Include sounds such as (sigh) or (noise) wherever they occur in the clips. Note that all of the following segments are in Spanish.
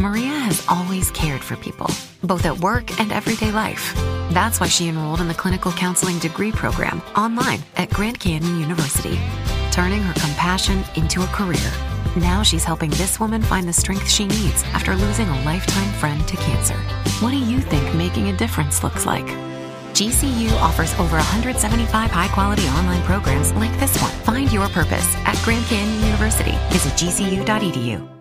Maria has always cared for people, both at work and everyday life. That's why she enrolled in the clinical counseling degree program online at Grand Canyon University, turning her compassion into a career. Now she's helping this woman find the strength she needs after losing a lifetime friend to cancer. What do you think making a difference looks like? GCU offers over 175 high quality online programs like this one. Find your purpose at Grand Canyon University. Visit gcu.edu.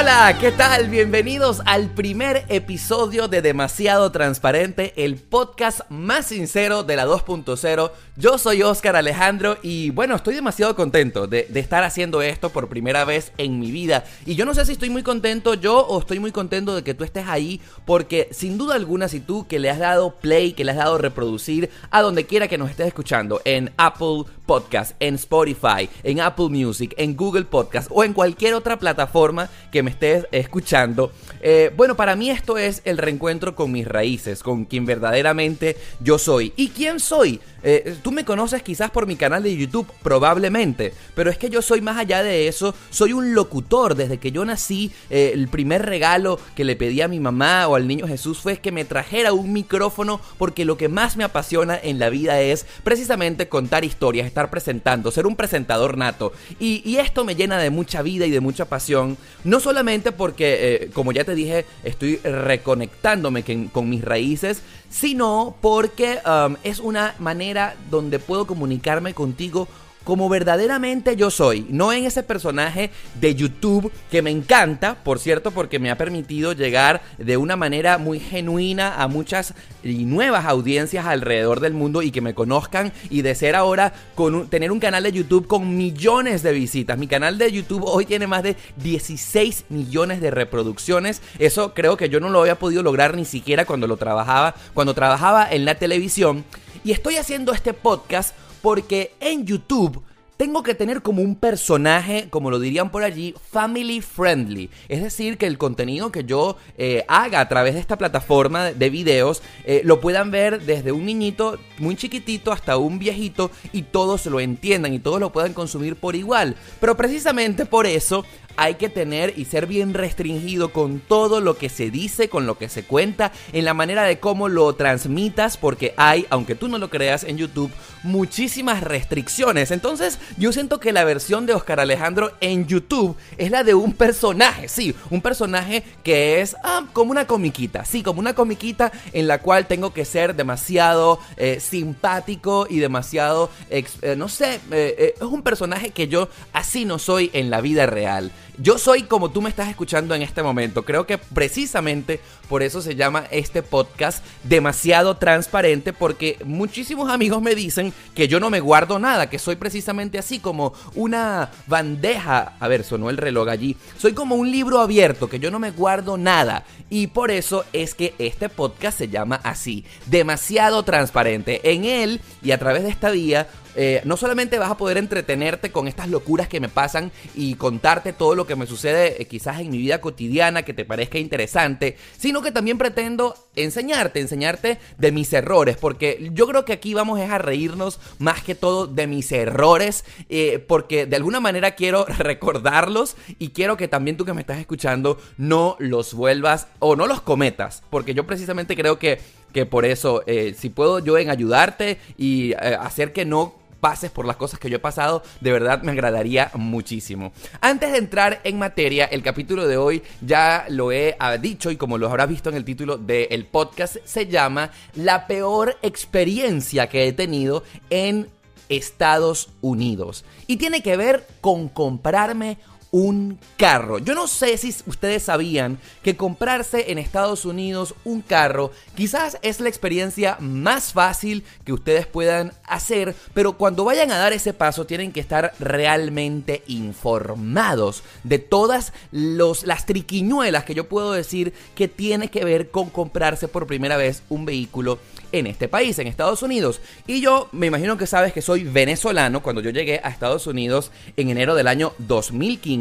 Hola, ¿qué tal? Bienvenidos al primer episodio de Demasiado Transparente, el podcast más sincero de la 2.0. Yo soy Oscar Alejandro y bueno, estoy demasiado contento de, estar haciendo esto por primera vez en mi vida. Y yo no sé si estoy muy contento yo o estoy muy contento de que tú estés ahí, porque sin duda alguna si tú que le has dado play, que le has dado reproducir a donde quiera que nos estés escuchando, en Apple Podcast, en Spotify, en Apple Music, en Google Podcast o en cualquier otra plataforma que me estés escuchando. Eh, bueno, para mí esto es el reencuentro con mis raíces, con quien verdaderamente yo soy. ¿Y quién soy? Eh, tú me conoces quizás por mi canal de YouTube, probablemente, pero es que yo soy más allá de eso, soy un locutor. Desde que yo nací, eh, el primer regalo que le pedí a mi mamá o al niño Jesús fue que me trajera un micrófono porque lo que más me apasiona en la vida es precisamente contar historias, estar presentando, ser un presentador nato. Y, esto me llena de mucha vida y de mucha pasión, no solamente porque, eh, como ya te dije, estoy reconectándome con mis raíces, sino porque um, es una manera donde puedo comunicarme contigo como verdaderamente yo soy, no en ese personaje de YouTube que me encanta, por cierto, porque me ha permitido llegar de una manera muy genuina a muchas y nuevas audiencias alrededor del mundo y que me conozcan y de ser ahora con tener un canal de YouTube con millones de visitas. Mi canal de YouTube hoy tiene más de 16 millones de reproducciones. Eso creo que yo no lo había podido lograr ni siquiera cuando lo trabajaba, cuando trabajaba en la televisión. Y estoy haciendo este podcast porque en YouTube tengo que tener como un personaje, como lo dirían por allí, family friendly. Es decir, que el contenido que yo eh, haga a través de esta plataforma de videos eh, lo puedan ver desde un niñito muy chiquitito hasta un viejito y todos lo entiendan y todos lo puedan consumir por igual. Pero precisamente por eso hay que tener y ser bien restringido con todo lo que se dice, con lo que se cuenta, en la manera de cómo lo transmitas, porque hay, aunque tú no lo creas en YouTube, muchísimas restricciones. Entonces, yo siento que la versión de Oscar Alejandro en YouTube es la de un personaje, sí, un personaje que es ah, como una comiquita, sí, como una comiquita en la cual tengo que ser demasiado eh, simpático y demasiado, eh, no sé, eh, es un personaje que yo así no soy en la vida real. Yo soy como tú me estás escuchando en este momento. Creo que precisamente por eso se llama este podcast demasiado transparente porque muchísimos amigos me dicen que yo no me guardo nada, que soy precisamente así como una bandeja. A ver, sonó el reloj allí. Soy como un libro abierto, que yo no me guardo nada. Y por eso es que este podcast se llama así, demasiado transparente. En él y a través de esta vía eh, no solamente vas a poder entretenerte con estas locuras que me pasan y contarte todo lo que me sucede eh, quizás en mi vida cotidiana que te parezca interesante, sino que también pretendo enseñarte, enseñarte de mis errores, porque yo creo que aquí vamos a reírnos más que todo de mis errores, eh, porque de alguna manera quiero (laughs) recordarlos y quiero que también tú que me estás escuchando no los vuelvas o no los cometas, porque yo precisamente creo que que por eso, si puedo yo en ayudarte y hacer que no pases por las cosas que yo he pasado, de verdad me agradaría muchísimo. Antes de entrar en materia, el capítulo de hoy ya lo he ah, dicho y como lo habrás visto en el título del podcast, se llama La peor experiencia que he tenido en Estados Unidos. Y tiene que ver con comprarme un carro. Yo no sé si ustedes sabían que comprarse en Estados Unidos un carro quizás es la experiencia más fácil que ustedes puedan hacer, pero cuando vayan a dar ese paso tienen que estar realmente informados de todas las triquiñuelas que yo puedo decir que tiene que ver con comprarse por primera vez un vehículo en este país, en Estados Unidos. Y yo me imagino que sabes que soy venezolano. Cuando yo llegué a Estados Unidos en enero del año 2015,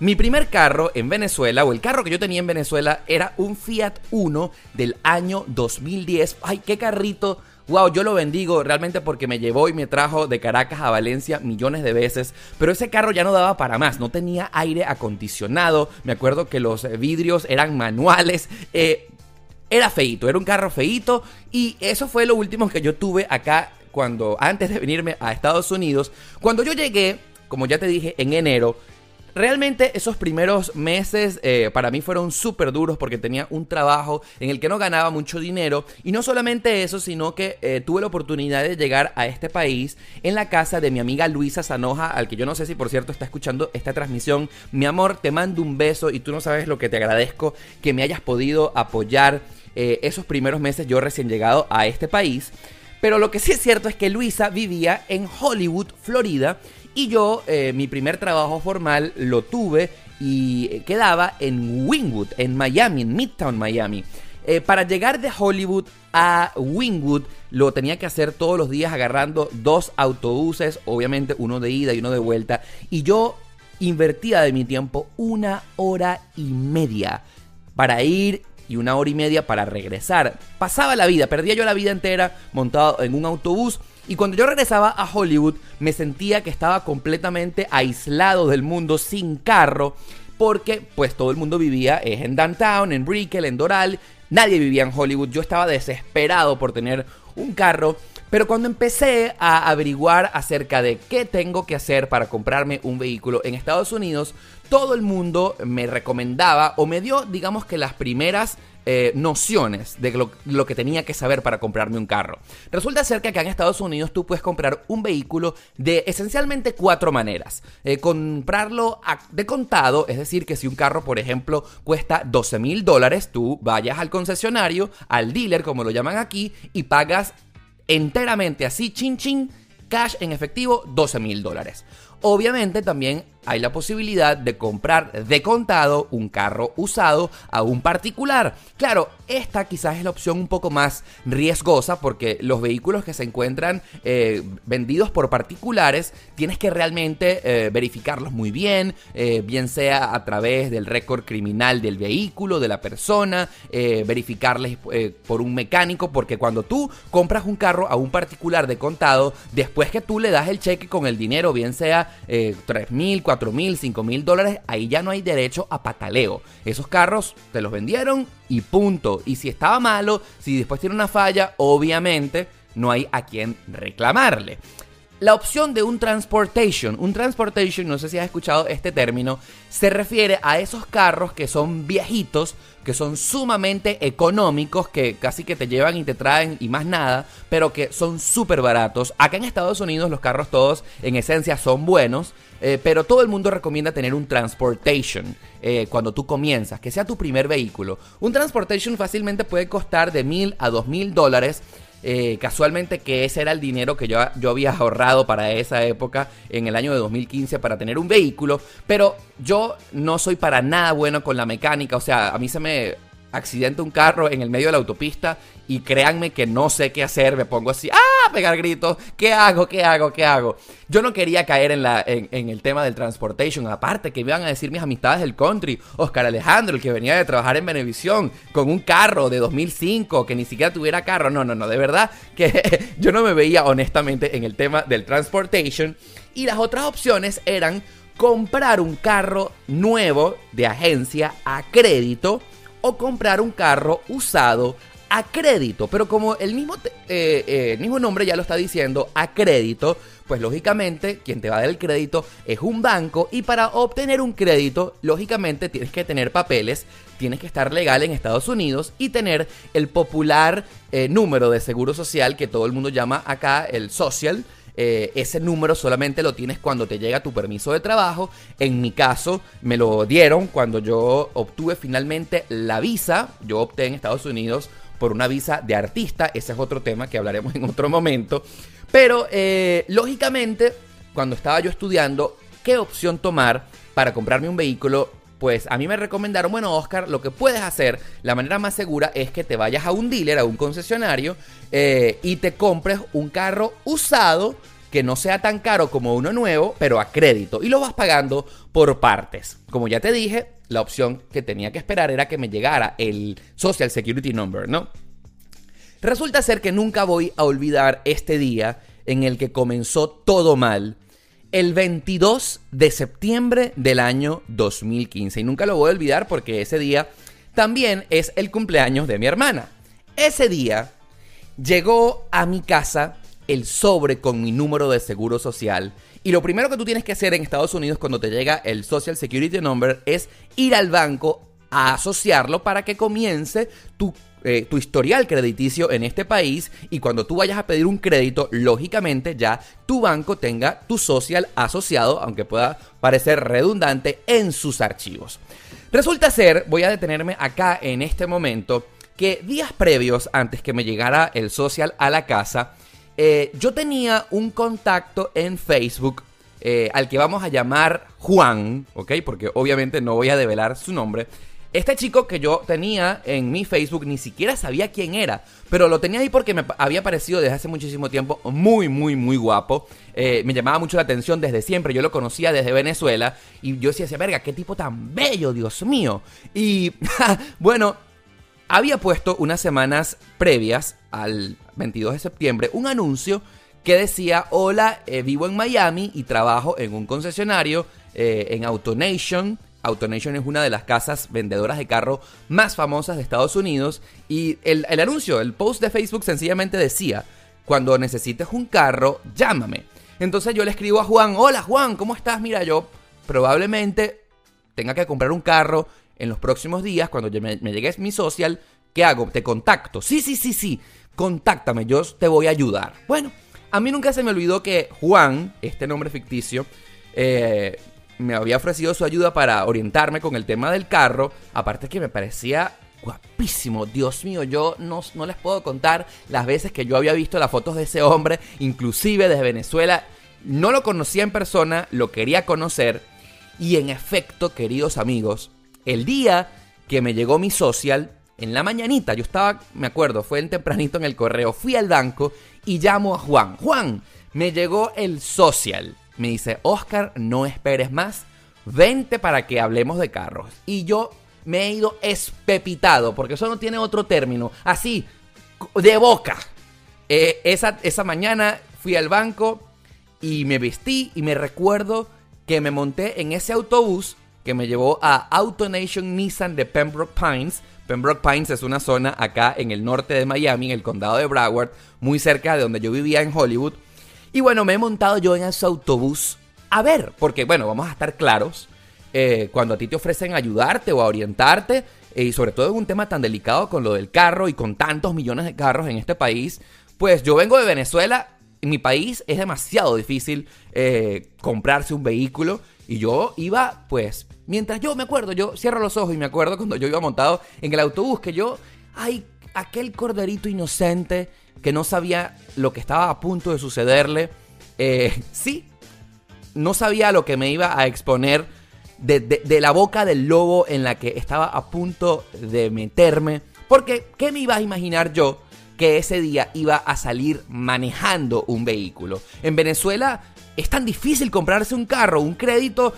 mi primer carro en Venezuela, o el carro que yo tenía en Venezuela, era un Fiat Uno del año 2010. ¡Ay, qué carrito! wow, yo lo bendigo realmente porque me llevó y me trajo de Caracas a Valencia millones de veces, pero ese carro ya no daba para más, no tenía aire acondicionado, me acuerdo que los vidrios eran manuales, eh, era feito, era un carro feito y eso fue lo último que yo tuve acá cuando antes de venirme a Estados Unidos, cuando yo llegué, como ya te dije, en enero, Realmente esos primeros meses eh, para mí fueron súper duros porque tenía un trabajo en el que no ganaba mucho dinero y no solamente eso, sino que eh, tuve la oportunidad de llegar a este país en la casa de mi amiga Luisa Sanoja, al que yo no sé si por cierto está escuchando esta transmisión. Mi amor, te mando un beso y tú no sabes lo que te agradezco que me hayas podido apoyar eh, esos primeros meses yo recién llegado a este país. Pero lo que sí es cierto es que Luisa vivía en Hollywood, Florida, y yo, eh, mi primer trabajo formal lo tuve y quedaba en Wingwood, en Miami, en Midtown Miami. Eh, para llegar de Hollywood a Wingwood lo tenía que hacer todos los días agarrando dos autobuses, obviamente uno de ida y uno de vuelta. Y yo invertía de mi tiempo una hora y media para ir y una hora y media para regresar. Pasaba la vida, perdía yo la vida entera montado en un autobús y cuando yo regresaba a Hollywood me sentía que estaba completamente aislado del mundo sin carro porque pues todo el mundo vivía en downtown, en Brickell, en Doral, nadie vivía en Hollywood, yo estaba desesperado por tener un carro, pero cuando empecé a averiguar acerca de qué tengo que hacer para comprarme un vehículo en Estados Unidos, todo el mundo me recomendaba o me dio digamos que las primeras eh, nociones de lo, que tenía que saber para comprarme un carro. Resulta ser que acá en Estados Unidos tú puedes comprar un vehículo de esencialmente cuatro maneras. Eh, comprarlo de contado, es decir, que si un carro, por ejemplo, cuesta 12 mil dólares, tú vayas al concesionario, al dealer, como lo llaman aquí, y pagas enteramente así, chin chin, cash en efectivo, 12 mil dólares. Obviamente también hay la posibilidad de comprar de contado un carro usado a un particular. Claro, esta quizás es la opción un poco más riesgosa porque los vehículos que se encuentran eh, vendidos por particulares tienes que realmente eh, verificarlos muy bien, eh, bien sea a través del récord criminal del vehículo, de la persona, verificarles por un mecánico, porque cuando tú compras un carro a un particular de contado, después que tú le das el cheque con el dinero, bien sea 3 mil, 4 mil, 5 mil dólares, ahí ya no hay derecho a pataleo. Esos carros te los vendieron y punto. Y si estaba malo, si después tiene una falla, obviamente no hay a quien reclamarle. La opción de un transportation, un transportation, no sé si has escuchado este término, se refiere a esos carros que son viejitos, que son sumamente económicos, que casi que te llevan y te traen y más nada, pero que son súper baratos. Acá en Estados Unidos los carros todos en esencia son buenos, eh, pero todo el mundo recomienda tener un transportation eh, cuando tú comienzas, que sea tu primer vehículo. Un transportation fácilmente puede costar de mil a dos mil dólares. Eh, casualmente que ese era el dinero que yo, yo había ahorrado para esa época en el año de 2015 para tener un vehículo, pero yo no soy para nada bueno con la mecánica, o sea, a mí se me accidenta un carro en el medio de la autopista y créanme que no sé qué hacer, me pongo así, ¡ah! pegar gritos, ¿qué hago? ¿Qué hago? ¿Qué hago? Yo no quería caer en, la, en, el tema del transportation, aparte que me iban a decir mis amistades del country, Oscar Alejandro, el que venía de trabajar en Benevisión, con un carro de 2005, que ni siquiera tuviera carro, no, no, no, de verdad que (laughs) yo no me veía honestamente en el tema del transportation y las otras opciones eran comprar un carro nuevo de agencia a crédito, o comprar un carro usado a crédito. Pero como el mismo, eh, eh, el mismo nombre ya lo está diciendo, a crédito, pues lógicamente quien te va a dar el crédito es un banco y para obtener un crédito, lógicamente tienes que tener papeles, tienes que estar legal en Estados Unidos y tener el popular eh, número de seguro social que todo el mundo llama acá el social eh, ese número solamente lo tienes cuando te llega tu permiso de trabajo. En mi caso, me lo dieron cuando yo obtuve finalmente la visa. Yo opté en Estados Unidos por una visa de artista. Ese es otro tema que hablaremos en otro momento. Pero, eh, lógicamente, cuando estaba yo estudiando qué opción tomar para comprarme un vehículo, pues a mí me recomendaron, bueno Oscar, lo que puedes hacer, la manera más segura es que te vayas a un dealer, a un concesionario, eh, y te compres un carro usado que no sea tan caro como uno nuevo, pero a crédito, y lo vas pagando por partes. Como ya te dije, la opción que tenía que esperar era que me llegara el Social Security Number, ¿no? Resulta ser que nunca voy a olvidar este día en el que comenzó todo mal. El 22 de septiembre del año 2015. Y nunca lo voy a olvidar porque ese día también es el cumpleaños de mi hermana. Ese día llegó a mi casa el sobre con mi número de seguro social. Y lo primero que tú tienes que hacer en Estados Unidos cuando te llega el Social Security Number es ir al banco a asociarlo para que comience tu eh, tu historial crediticio en este país y cuando tú vayas a pedir un crédito, lógicamente ya tu banco tenga tu social asociado, aunque pueda parecer redundante, en sus archivos. Resulta ser, voy a detenerme acá en este momento, que días previos, antes que me llegara el social a la casa, eh, yo tenía un contacto en Facebook eh, al que vamos a llamar Juan, ¿ok? Porque obviamente no voy a develar su nombre. Este chico que yo tenía en mi Facebook ni siquiera sabía quién era, pero lo tenía ahí porque me había parecido desde hace muchísimo tiempo muy, muy, muy guapo. Eh, me llamaba mucho la atención desde siempre, yo lo conocía desde Venezuela y yo decía, verga, qué tipo tan bello, Dios mío. Y (laughs) bueno, había puesto unas semanas previas al 22 de septiembre un anuncio que decía, hola, eh, vivo en Miami y trabajo en un concesionario eh, en AutoNation AutoNation es una de las casas vendedoras de carro más famosas de Estados Unidos y el, anuncio, el post de Facebook sencillamente decía, cuando necesites un carro, llámame. Entonces yo le escribo a Juan, hola Juan, ¿cómo estás? Mira, yo probablemente tenga que comprar un carro en los próximos días, cuando me, me llegue mi social, ¿qué hago? Te contacto. Sí, sí, sí, sí, contáctame, yo te voy a ayudar. Bueno, a mí nunca se me olvidó que Juan, este nombre ficticio, eh, me había ofrecido su ayuda para orientarme con el tema del carro. Aparte que me parecía guapísimo. Dios mío, yo no, no, les puedo contar las veces que yo había visto las fotos de ese hombre, inclusive desde Venezuela. No lo conocía en persona, lo quería conocer. Y en efecto, queridos amigos, el día que me llegó mi social, en la mañanita, yo estaba, me acuerdo, fue en tempranito en el correo, fui al banco y llamo a Juan. Juan, me llegó el social me dice, Oscar, no esperes más, vente para que hablemos de carros. Y yo me he ido espepitado, porque eso no tiene otro término, así, de boca. Eh, esa, esa mañana fui al banco y me vestí y me recuerdo que me monté en ese autobús que me llevó a AutoNation Nissan de Pembroke Pines. Pembroke Pines es una zona acá en el norte de Miami, en el condado de Broward, muy cerca de donde yo vivía en Hollywood. Y bueno, me he montado yo en ese autobús a ver, porque bueno, vamos a estar claros, eh, cuando a ti te ofrecen ayudarte o a orientarte, eh, y sobre todo en un tema tan delicado con lo del carro y con tantos millones de carros en este país, pues yo vengo de Venezuela, en mi país es demasiado difícil eh, comprarse un vehículo y yo iba, pues, mientras yo me acuerdo, yo cierro los ojos y me acuerdo cuando yo iba montado en el autobús, que yo, ay, aquel corderito inocente que no sabía lo que estaba a punto de sucederle. Eh, (laughs) sí, no sabía lo que me iba a exponer de, la boca del lobo en la que estaba a punto de meterme. Porque, ¿qué me iba a imaginar yo que ese día iba a salir manejando un vehículo? En Venezuela es tan difícil comprarse un carro, un crédito.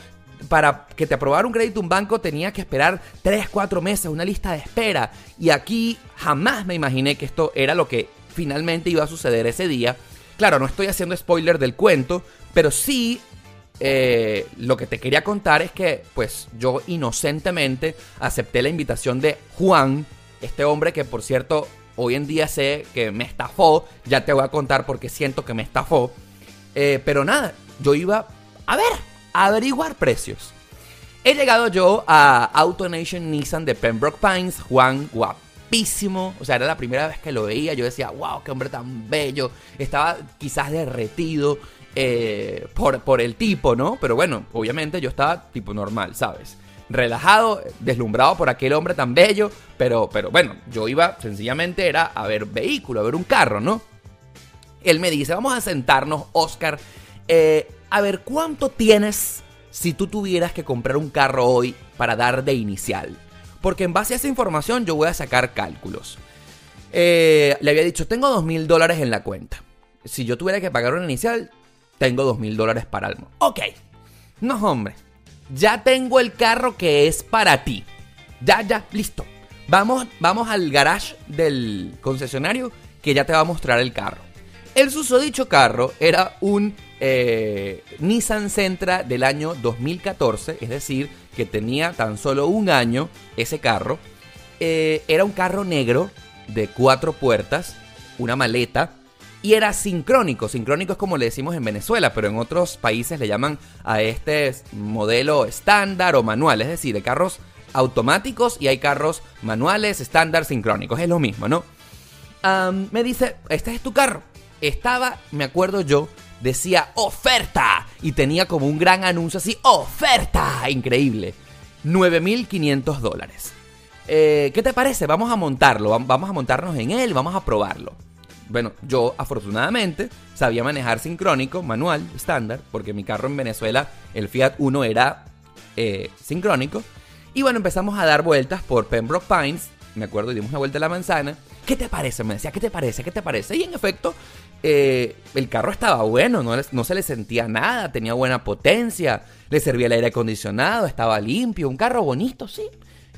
Para que te aprobara un crédito un banco tenía que esperar 3, 4 meses, una lista de espera. Y aquí jamás me imaginé que esto era lo que finalmente iba a suceder ese día. Claro, no estoy haciendo spoiler del cuento, pero sí eh, lo que te quería contar es que, pues, yo inocentemente acepté la invitación de Juan, este hombre que, por cierto, hoy en día sé que me estafó. Ya te voy a contar porque siento que me estafó. Eh, pero nada, yo iba a ver, a averiguar precios. He llegado yo a AutoNation Nissan de Pembroke Pines, Juan Guap o sea, era la primera vez que lo veía. Yo decía, wow, qué hombre tan bello. Estaba quizás derretido eh, por, por el tipo, ¿no? Pero bueno, obviamente yo estaba tipo normal, ¿sabes? relajado, deslumbrado por aquel hombre tan bello, pero, pero bueno, yo iba sencillamente era a ver vehículo, a ver un carro, ¿no? Él me dice, vamos a sentarnos, Oscar, eh, a ver cuánto tienes si tú tuvieras que comprar un carro hoy para dar de inicial. Porque en base a esa información yo voy a sacar cálculos. Eh, le había dicho, tengo dos mil dólares en la cuenta. Si yo tuviera que pagar una inicial, tengo dos mil dólares para algo. Ok. No, hombre. Ya tengo el carro que es para ti. Ya, ya, listo. Vamos, vamos al garage del concesionario que ya te va a mostrar el carro. El susodicho carro era un eh, Nissan Sentra del año 2014, es decir, que tenía tan solo un año ese carro. Eh, era un carro negro de cuatro puertas, una maleta, y era sincrónico. Sincrónico es como le decimos en Venezuela, pero en otros países le llaman a este modelo estándar o manual, es decir, de carros automáticos y hay carros manuales, estándar, sincrónicos, es lo mismo, ¿no? me dice, este es tu carro. Estaba, me acuerdo yo, decía oferta y tenía como un gran anuncio así, oferta, increíble. 9.500 dólares. Eh, ¿Qué te parece? Vamos a montarlo, vamos a montarnos en él, vamos a probarlo. Bueno, yo afortunadamente sabía manejar sincrónico, manual, estándar, porque mi carro en Venezuela, el Fiat 1 era eh, sincrónico. Y bueno, empezamos a dar vueltas por Pembroke Pines, me acuerdo, dimos una vuelta a la manzana. ¿Qué te parece? Me decía, ¿qué te parece? ¿Qué te parece? Y en efecto, eh, el carro estaba bueno, no, no se le sentía nada, tenía buena potencia, le servía el aire acondicionado, estaba limpio, un carro bonito, sí.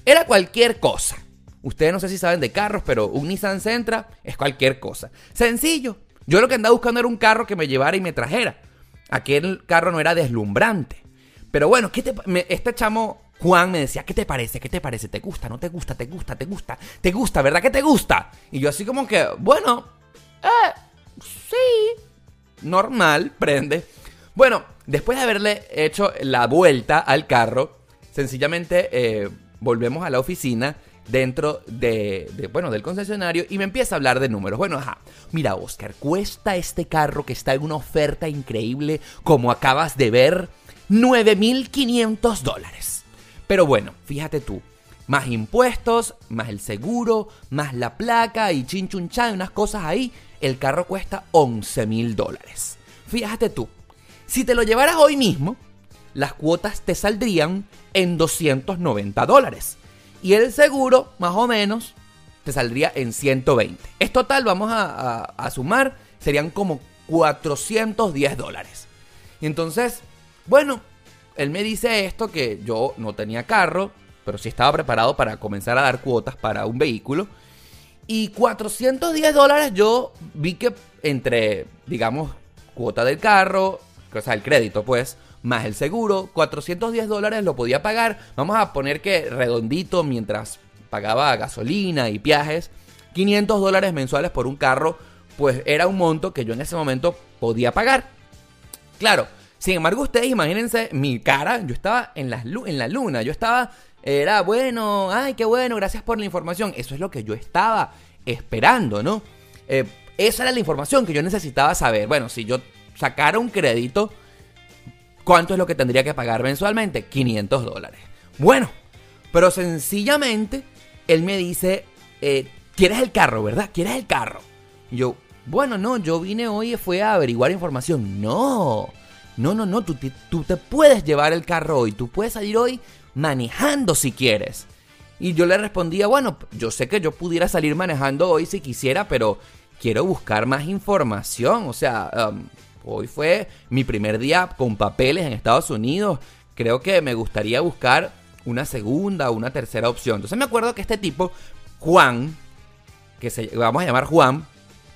Era cualquier cosa. Ustedes no sé si saben de carros, pero un Nissan Sentra es cualquier cosa. Sencillo. Yo lo que andaba buscando era un carro que me llevara y me trajera. Aquel carro no era deslumbrante. Pero bueno, ¿qué te, este chamo Juan me decía, ¿qué te parece? ¿Qué te parece? ¿Te gusta? ¿No te gusta? ¿Te gusta? ¿Te gusta? ¿Te gusta? ¿Verdad que te gusta? Y yo así como que, bueno, eh, sí, normal, prende. Bueno, después de haberle hecho la vuelta al carro, sencillamente eh, volvemos a la oficina dentro de, bueno, del concesionario y me empieza a hablar de números. Bueno, ajá, mira Oscar, cuesta este carro que está en una oferta increíble, como acabas de ver, 9.500 dólares. Pero bueno, fíjate tú, más impuestos, más el seguro, más la placa y chinchuncha y unas cosas ahí, el carro cuesta 11.000 dólares. Fíjate tú, si te lo llevaras hoy mismo, las cuotas te saldrían en 290 dólares. Y el seguro, más o menos, te saldría en 120. Es total, vamos a, sumar, serían como 410 dólares. Y entonces, bueno, él me dice esto que yo no tenía carro, pero sí estaba preparado para comenzar a dar cuotas para un vehículo. Y 410 dólares yo vi que entre, digamos, cuota del carro, o sea, el crédito, pues, más el seguro, 410 dólares lo podía pagar. Vamos a poner que redondito mientras pagaba gasolina y viajes, 500 dólares mensuales por un carro, pues era un monto que yo en ese momento podía pagar. Claro, sin embargo, ustedes imagínense mi cara, yo estaba en en la luna, yo estaba, era bueno, ay, qué bueno, gracias por la información. Eso es lo que yo estaba esperando, ¿no? Eh, esa era la información que yo necesitaba saber. Bueno, si yo sacara un crédito, ¿Cuánto es lo que tendría que pagar mensualmente? 500 dólares. Bueno, pero sencillamente él me dice, eh, ¿quieres el carro, verdad? ¿Quieres el carro? Y yo, bueno, no, yo vine hoy y fue a averiguar información. No, no, no, no, tú tú te puedes llevar el carro hoy, tú puedes salir hoy manejando si quieres. Y yo le respondía, bueno, yo sé que yo pudiera salir manejando hoy si quisiera, pero quiero buscar más información. O sea, um, Hoy fue mi primer día con papeles en Estados Unidos. Creo que me gustaría buscar una segunda o una tercera opción. Entonces me acuerdo que este tipo, Juan, que se, vamos a llamar Juan,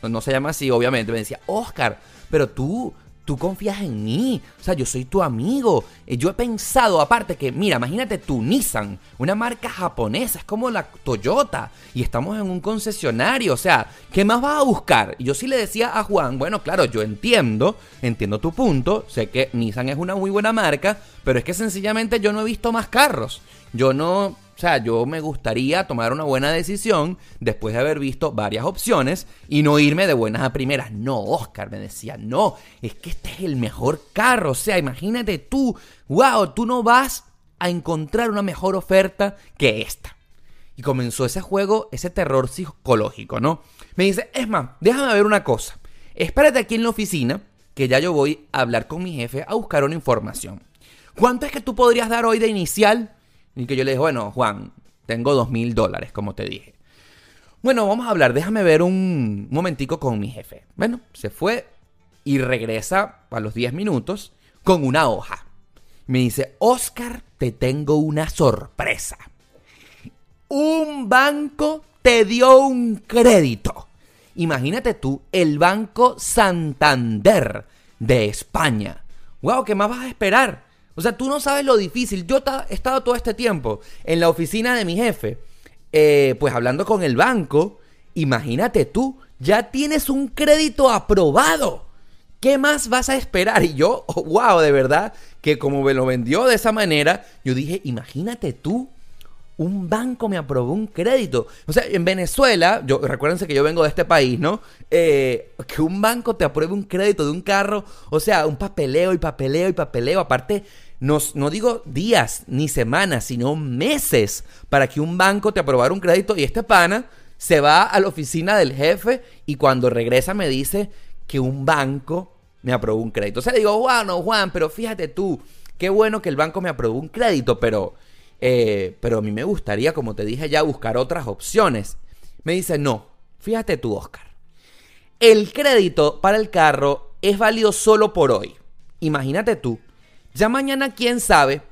no se llama así obviamente, me decía, Oscar, pero tú, tú confías en mí, o sea, yo soy tu amigo. Yo he pensado, aparte que, mira, imagínate tu Nissan, una marca japonesa, es como la Toyota, y estamos en un concesionario, o sea, ¿qué más vas a buscar? Y yo sí le decía a Juan, bueno, claro, yo entiendo, entiendo tu punto, sé que Nissan es una muy buena marca, pero es que sencillamente yo no he visto más carros. Yo no o sea, yo me gustaría tomar una buena decisión después de haber visto varias opciones y no irme de buenas a primeras. No, Oscar me decía, no, es que este es el mejor carro. O sea, imagínate tú, wow, tú no vas a encontrar una mejor oferta que esta. Y comenzó ese juego, ese terror psicológico, ¿no? Me dice, es más, déjame ver una cosa. Espérate aquí en la oficina, que ya yo voy a hablar con mi jefe a buscar una información. ¿Cuánto es que tú podrías dar hoy de inicial? Y que yo le dije, bueno, Juan, tengo dos mil dólares, como te dije. Bueno, vamos a hablar, déjame ver un momentico con mi jefe. Bueno, se fue y regresa a los 10 minutos con una hoja. Me dice, Oscar, te tengo una sorpresa. Un banco te dio un crédito. Imagínate tú, el Banco Santander de España. ¡Wow! ¿Qué más vas a esperar? O sea, tú no sabes lo difícil. Yo he estado todo este tiempo en la oficina de mi jefe, eh, pues hablando con el banco. Imagínate tú, ya tienes un crédito aprobado. ¿Qué más vas a esperar? Y yo, (laughs) wow, de verdad, que como me lo vendió de esa manera, yo dije, imagínate tú un banco me aprobó un crédito. O sea, en Venezuela, yo, recuérdense que yo vengo de este país, ¿no? Eh, que un banco te apruebe un crédito de un carro, o sea, un papeleo y papeleo y papeleo. Aparte, no, no digo días ni semanas, sino meses para que un banco te aprobara un crédito. Y este pana se va a la oficina del jefe y cuando regresa me dice que un banco me aprobó un crédito. O sea, le digo, bueno, Juan, pero fíjate tú, qué bueno que el banco me aprobó un crédito, pero eh, pero a mí me gustaría, como te dije ya, buscar otras opciones. Me dice, no, fíjate tú, Oscar. El crédito para el carro es válido solo por hoy. Imagínate tú. Ya mañana, quién sabe,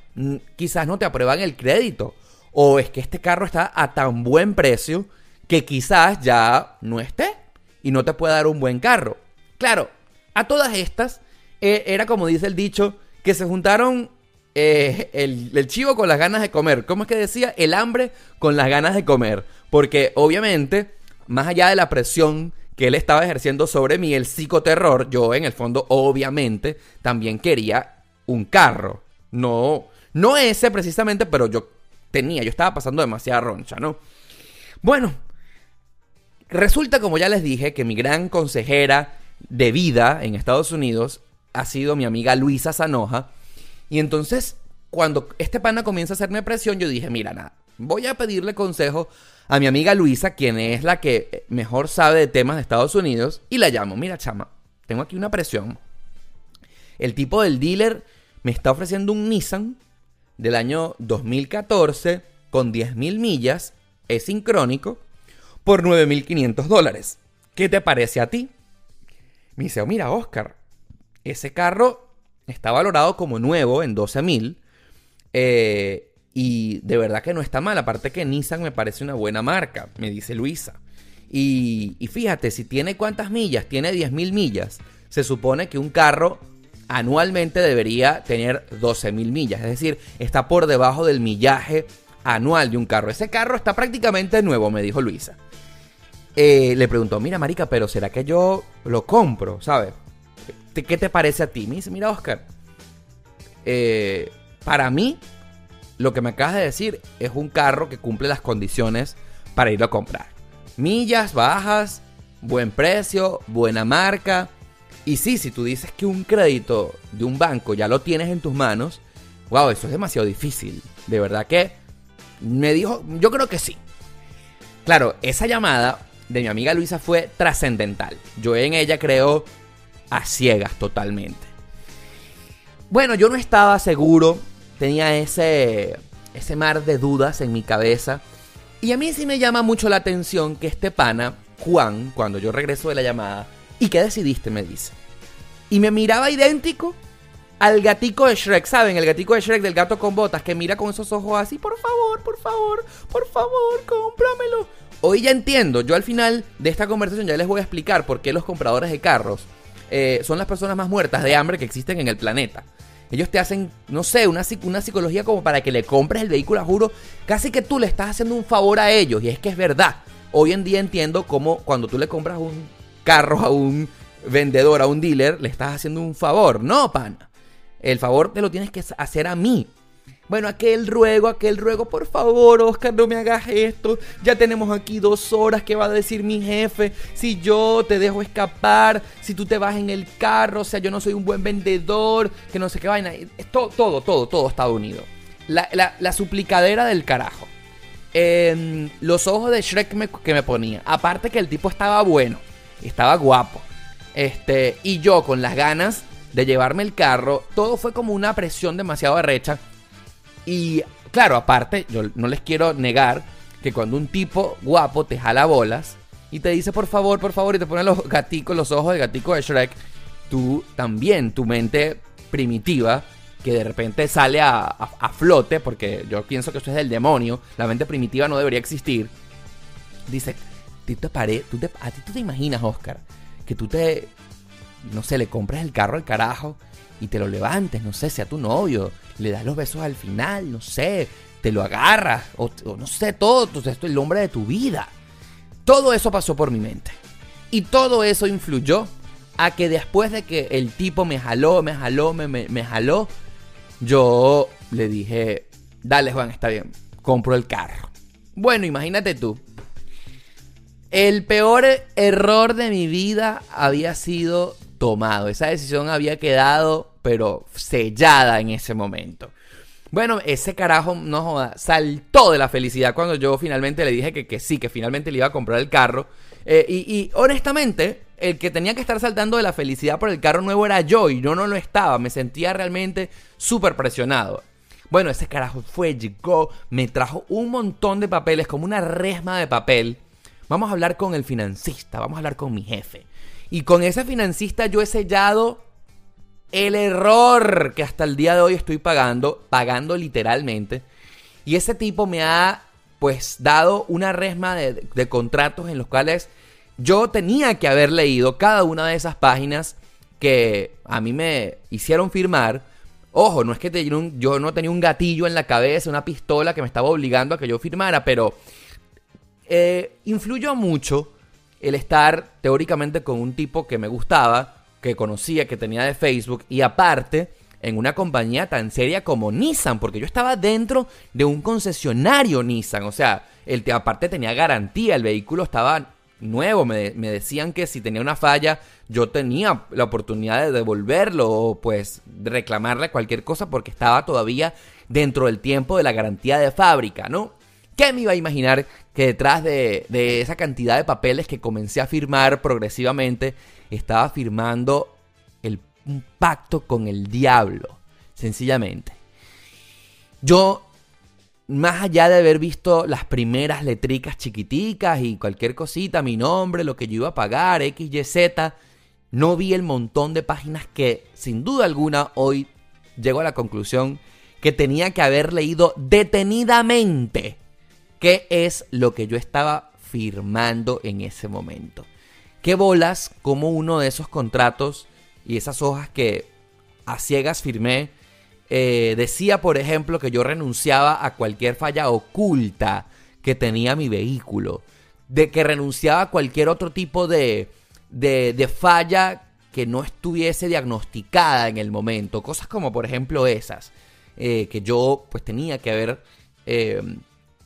quizás no te aprueban el crédito. O es que este carro está a tan buen precio que quizás ya no esté y no te pueda dar un buen carro. Claro, a todas estas, eh, era como dice el dicho, que se juntaron eh, el, chivo con las ganas de comer. ¿Cómo es que decía? El hambre con las ganas de comer. Porque obviamente, más allá de la presión que él estaba ejerciendo sobre mí, el psicoterror, yo en el fondo obviamente también quería un carro. No, no ese precisamente, pero yo tenía, yo estaba pasando demasiada roncha, ¿no? Bueno, resulta como ya les dije que mi gran consejera de vida en Estados Unidos ha sido mi amiga Luisa Zanoja y entonces, cuando este pana comienza a hacerme presión, yo dije, mira, nada, voy a pedirle consejo a mi amiga Luisa, quien es la que mejor sabe de temas de Estados Unidos, y la llamo, mira, chama, tengo aquí una presión. El tipo del dealer me está ofreciendo un Nissan del año 2014 con 10.000 millas, es sincrónico, por 9.500 dólares. ¿Qué te parece a ti? Me dice, oh, mira, Oscar, ese carro Está valorado como nuevo en 12 mil. Eh, y de verdad que no está mal. Aparte que Nissan me parece una buena marca, me dice Luisa. Y, fíjate, si tiene cuántas millas, tiene 10 mil millas. Se supone que un carro anualmente debería tener 12 mil millas. Es decir, está por debajo del millaje anual de un carro. Ese carro está prácticamente nuevo, me dijo Luisa. Eh, le preguntó, mira, Marica, pero ¿será que yo lo compro? ¿Sabes? ¿qué te parece a ti? Me mira Oscar, eh, para mí, lo que me acabas de decir es un carro que cumple las condiciones para irlo a comprar. Millas bajas, buen precio, buena marca. Y sí, si tú dices que un crédito de un banco ya lo tienes en tus manos, wow, eso es demasiado difícil. De verdad que me dijo, yo creo que sí. Claro, esa llamada de mi amiga Luisa fue trascendental. Yo en ella creo a ciegas totalmente. Bueno, yo no estaba seguro, tenía ese, ese mar de dudas en mi cabeza. Y a mí sí me llama mucho la atención que este pana, Juan, cuando yo regreso de la llamada, ¿y qué decidiste? me dice. Y me miraba idéntico al gatico de Shrek, ¿saben? El gatico de Shrek del gato con botas que mira con esos ojos así, por favor, por favor, por favor, cómpramelo. Hoy ya entiendo, yo al final de esta conversación ya les voy a explicar por qué los compradores de carros eh, son las personas más muertas de hambre que existen en el planeta. Ellos te hacen, no sé, una, una psicología como para que le compres el vehículo, juro, casi que tú le estás haciendo un favor a ellos. Y es que es verdad. Hoy en día entiendo cómo cuando tú le compras un carro a un vendedor, a un dealer, le estás haciendo un favor. No, pana. El favor te lo tienes que hacer a mí. Bueno, aquel ruego, aquel ruego, por favor, Oscar, no me hagas esto. Ya tenemos aquí dos horas que va a decir mi jefe. Si yo te dejo escapar, si tú te vas en el carro, o sea, yo no soy un buen vendedor, que no sé qué vaina. Todo, todo, todo, todo Estados Unidos. La, suplicadera del carajo. Em, los ojos de Shrek que me ponía. Aparte que el tipo estaba bueno, estaba guapo. Este, y yo con las ganas de llevarme el carro, todo fue como una presión demasiado arrecha y claro, aparte, yo no les quiero negar que cuando un tipo guapo te jala bolas y te dice por favor, por favor, y te pone los gaticos, los ojos de gatico de Shrek, tú también, tu mente primitiva, que de repente sale a, flote, porque yo pienso que eso es del demonio, la mente primitiva no debería existir, dice, te pare, tú te, a ti tú te imaginas, Oscar, que tú te, no sé, le compras el carro al carajo y te lo levantes, no sé, sea tu novio, le das los besos al final, no sé, te lo agarras, o, no sé, todo, tú eres el hombre de tu vida. Todo eso pasó por mi mente. Y todo eso influyó a que después de que el tipo me jaló, me jaló, me, me, me jaló, yo le dije, dale Juan, está bien, compro el carro. Bueno, imagínate tú. El peor error de mi vida había sido tomado. Esa decisión había quedado, pero sellada en ese momento. Bueno, ese carajo, no joda, saltó de la felicidad cuando yo finalmente le dije que, sí, que finalmente le iba a comprar el carro. Eh, y, y, honestamente, el que tenía que estar saltando de la felicidad por el carro nuevo era yo y yo no lo estaba. Me sentía realmente súper presionado. Bueno, ese carajo fue, llegó, me trajo un montón de papeles, como una resma de papel. Vamos a hablar con el financista, vamos a hablar con mi jefe. Y con ese financista yo he sellado el error que hasta el día de hoy estoy pagando, pagando literalmente. Y ese tipo me ha pues dado una resma de, contratos en los cuales yo tenía que haber leído cada una de esas páginas que a mí me hicieron firmar. Ojo, no es que un, yo no tenía un gatillo en la cabeza, una pistola que me estaba obligando a que yo firmara, pero eh, influyó mucho el estar teóricamente con un tipo que me gustaba, que conocía, que tenía de Facebook y aparte en una compañía tan seria como Nissan, porque yo estaba dentro de un concesionario Nissan, o sea, el aparte tenía garantía, el vehículo estaba nuevo, me, me, decían que si tenía una falla yo tenía la oportunidad de devolverlo o pues reclamarle cualquier cosa porque estaba todavía dentro del tiempo de la garantía de fábrica, ¿no? ¿Qué me iba a imaginar que detrás de, esa cantidad de papeles que comencé a firmar progresivamente estaba firmando el, un pacto con el diablo, sencillamente. Yo, más allá de haber visto las primeras letricas chiquiticas y cualquier cosita, mi nombre, lo que yo iba a pagar, X, Y, Z, no vi el montón de páginas que, sin duda alguna, hoy llego a la conclusión que tenía que haber leído detenidamente qué es lo que yo estaba firmando en ese momento. ¿Qué bolas como uno de esos contratos y esas hojas que a ciegas firmé eh, decía, por ejemplo, que yo renunciaba a cualquier falla oculta que tenía mi vehículo, de que renunciaba a cualquier otro tipo de, de, falla que no estuviese diagnosticada en el momento, cosas como por ejemplo esas, eh, que yo pues tenía que haber eh,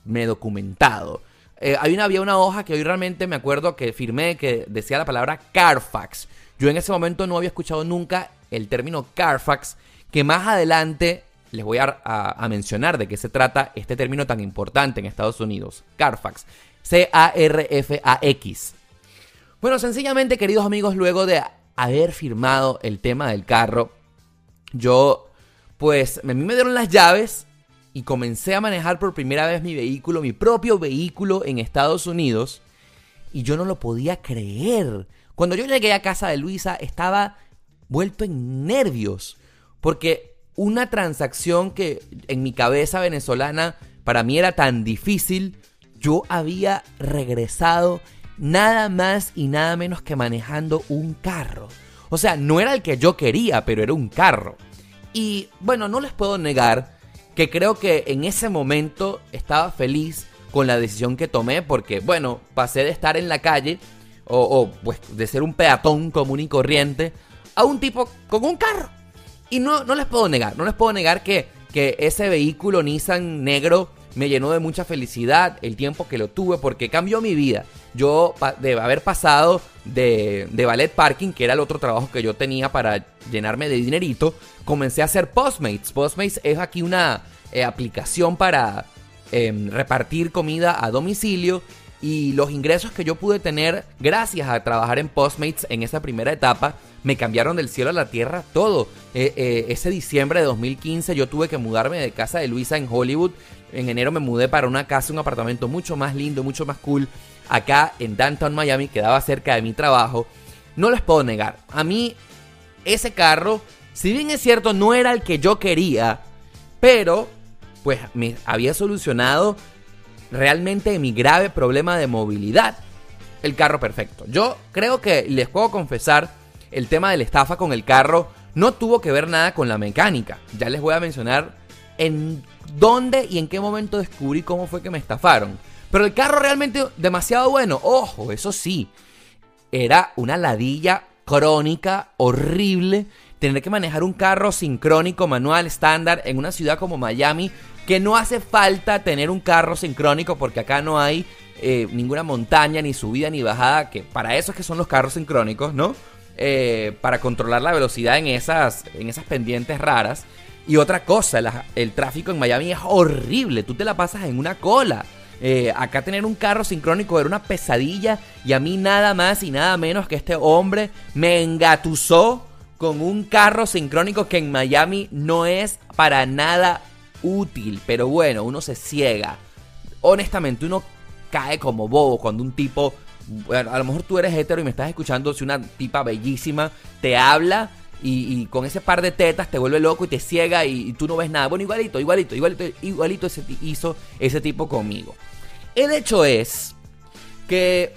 me documentado. Eh, había una hoja que hoy realmente me acuerdo que firmé que decía la palabra Carfax. Yo en ese momento no había escuchado nunca el término Carfax, que más adelante les voy a, a, mencionar de qué se trata este término tan importante en Estados Unidos. Carfax. C-A-R-F-A-X. Bueno, sencillamente, queridos amigos, luego de haber firmado el tema del carro, yo, pues, a mí me dieron las llaves y comencé a manejar por primera vez mi vehículo, mi propio vehículo en Estados Unidos, y yo no lo podía creer. Cuando yo llegué a casa de Luisa estaba vuelto en nervios, porque una transacción que en mi cabeza venezolana para mí era tan difícil, yo había regresado nada más y nada menos que manejando un carro. O sea, no era el que yo quería, pero era un carro. Y bueno, no les puedo negar que creo que en ese momento estaba feliz con la decisión que tomé porque, bueno, pasé de estar en la calle o, pues de ser un peatón común y corriente a un tipo con un carro. Y no, no les puedo negar, no les puedo negar que, que ese vehículo Nissan negro me llenó de mucha felicidad el tiempo que lo tuve porque cambió mi vida. Yo, de haber pasado de, de ballet parking, que era el otro trabajo que yo tenía para llenarme de dinerito, comencé a hacer Postmates. Postmates es aquí una eh, aplicación para eh, repartir comida a domicilio y los ingresos que yo pude tener gracias a trabajar en Postmates en esa primera etapa me cambiaron del cielo a la tierra todo. Eh, eh, ese diciembre de 2015 yo tuve que mudarme de casa de Luisa en Hollywood. En enero me mudé para una casa, un apartamento mucho más lindo, mucho más cool. Acá en Downtown Miami, quedaba cerca de mi trabajo. No les puedo negar, a mí ese carro, si bien es cierto, no era el que yo quería, pero pues me había solucionado realmente mi grave problema de movilidad. el carro perfecto. Yo creo que les puedo confesar, el tema de la estafa con el carro no tuvo que ver nada con la mecánica. Ya les voy a mencionar en dónde y en qué momento descubrí cómo fue que me estafaron. Pero el carro realmente demasiado bueno. Ojo, eso sí. Era una ladilla crónica, horrible. Tener que manejar un carro sincrónico, manual, estándar, en una ciudad como Miami, que no hace falta tener un carro sincrónico porque acá no hay eh, ninguna montaña, ni subida, ni bajada, que para eso es que son los carros sincrónicos, ¿no? Eh, para controlar la velocidad en esas, en esas pendientes raras. Y otra cosa, el tráfico en Miami es horrible, tú te la pasas en una cola. Eh, acá tener un carro sincrónico era una pesadilla y a mí nada más y nada menos que este hombre me engatusó con un carro sincrónico que en Miami no es para nada útil. Pero bueno, uno se ciega. Honestamente, uno cae como bobo cuando un tipo... Bueno, a lo mejor tú eres hetero y me estás escuchando si una tipa bellísima te habla y, con ese par de tetas te vuelve loco y te ciega y, tú no ves nada. Bueno, igualito, igualito, igualito, igualito ese, hizo ese tipo conmigo. El hecho es que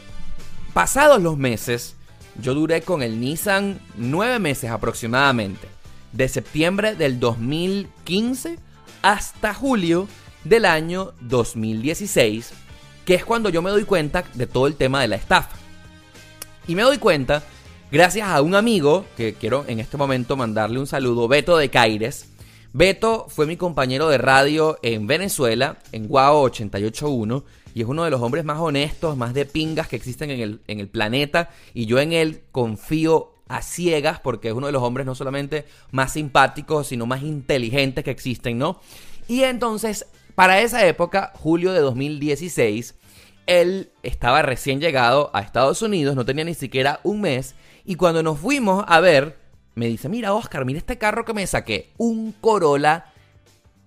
pasados los meses, yo duré con el Nissan nueve meses aproximadamente. De septiembre del 2015 hasta julio del año 2016, que es cuando yo me doy cuenta de todo el tema de la estafa. Y me doy cuenta Gracias a un amigo que quiero en este momento mandarle un saludo, Beto de Caires. Beto fue mi compañero de radio en Venezuela, en Guao 881, y es uno de los hombres más honestos, más de pingas que existen en el, en el planeta, y yo en él confío a ciegas porque es uno de los hombres no solamente más simpáticos, sino más inteligentes que existen, ¿no? Y entonces, para esa época, julio de 2016, él estaba recién llegado a Estados Unidos, no tenía ni siquiera un mes, y cuando nos fuimos a ver, me dice, mira Oscar, mira este carro que me saqué. Un Corolla